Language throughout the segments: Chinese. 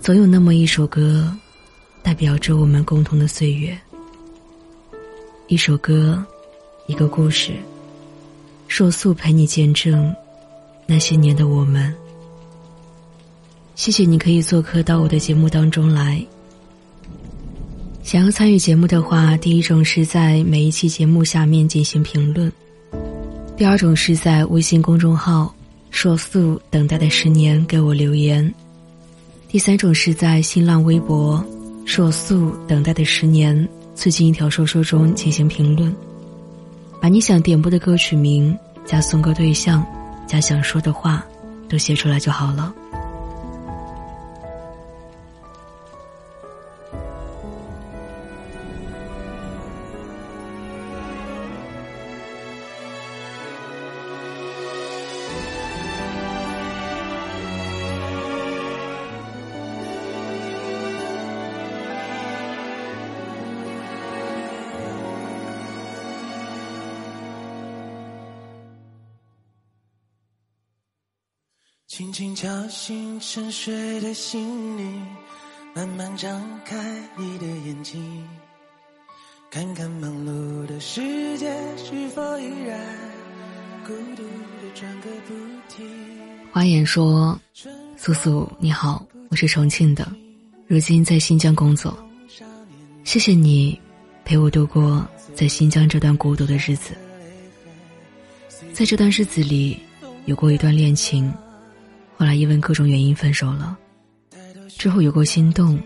总有那么一首歌，代表着我们共同的岁月。一首歌，一个故事，硕素陪你见证那些年的我们。谢谢你可以做客到我的节目当中来。想要参与节目的话，第一种是在每一期节目下面进行评论，第二种是在微信公众号“说素等待的十年”给我留言，第三种是在新浪微博“说素等待的十年”最近一条说说中进行评论，把你想点播的歌曲名加送歌对象加想说的话都写出来就好了。轻轻敲醒沉睡的心灵，慢慢张开你的眼睛，看看忙碌的世界是否依然孤独的转个不停。花言说：“素素你好，我是重庆的，如今在新疆工作。谢谢你陪我度过在新疆这段孤独的日子。在这段日子里，有过一段恋情。”后来因为各种原因分手了，之后有过心动，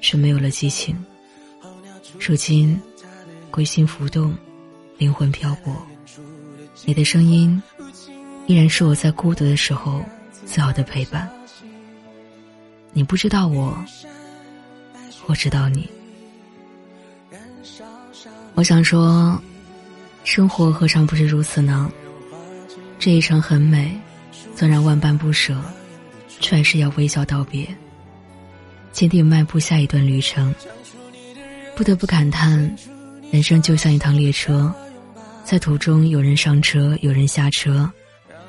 却没有了激情。如今，归心浮动，灵魂漂泊，你的声音依然是我在孤独的时候最好的陪伴。你不知道我，我知道你。我想说，生活何尝不是如此呢？这一程很美。虽然万般不舍，却还是要微笑道别，坚定迈步下一段旅程。不得不感叹，人生就像一趟列车，在途中有人上车，有人下车，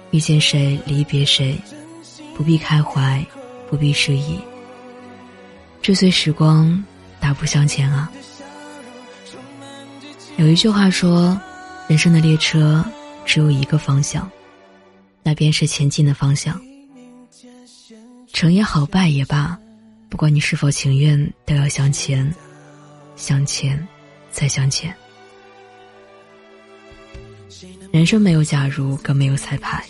遇见谁离别谁，不必开怀，不必失意。追随时光，大步向前啊！有一句话说，人生的列车只有一个方向。那便是前进的方向。成也好，败也罢，不管你是否情愿，都要向前，向前，再向前。人生没有假如，更没有彩排，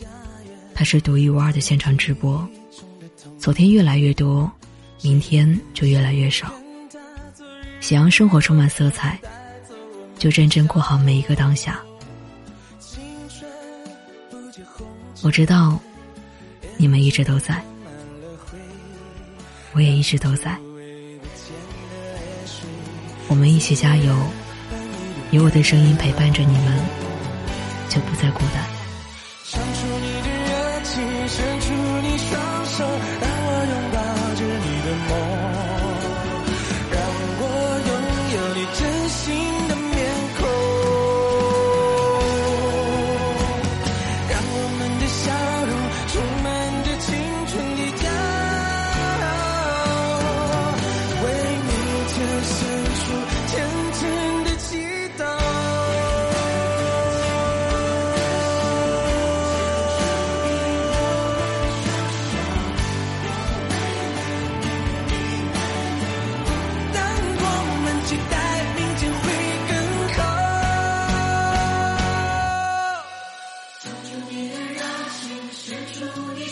它是独一无二的现场直播。昨天越来越多，明天就越来越少。想让生活充满色彩，就认真过好每一个当下。我知道，你们一直都在，我也一直都在。我们一起加油，有我的声音陪伴着你们，就不再孤单。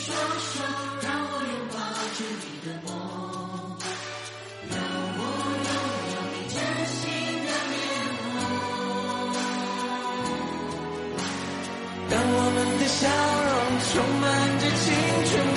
说说让我拥抱着你的梦让我拥有你真心的面孔让我们的笑容充满着青春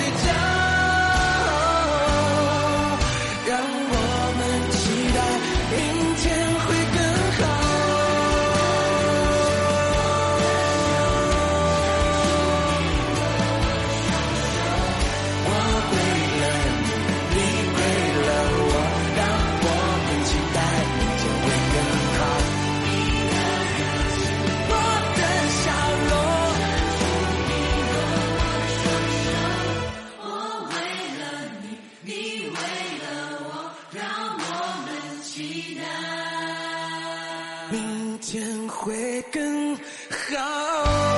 明天会更好。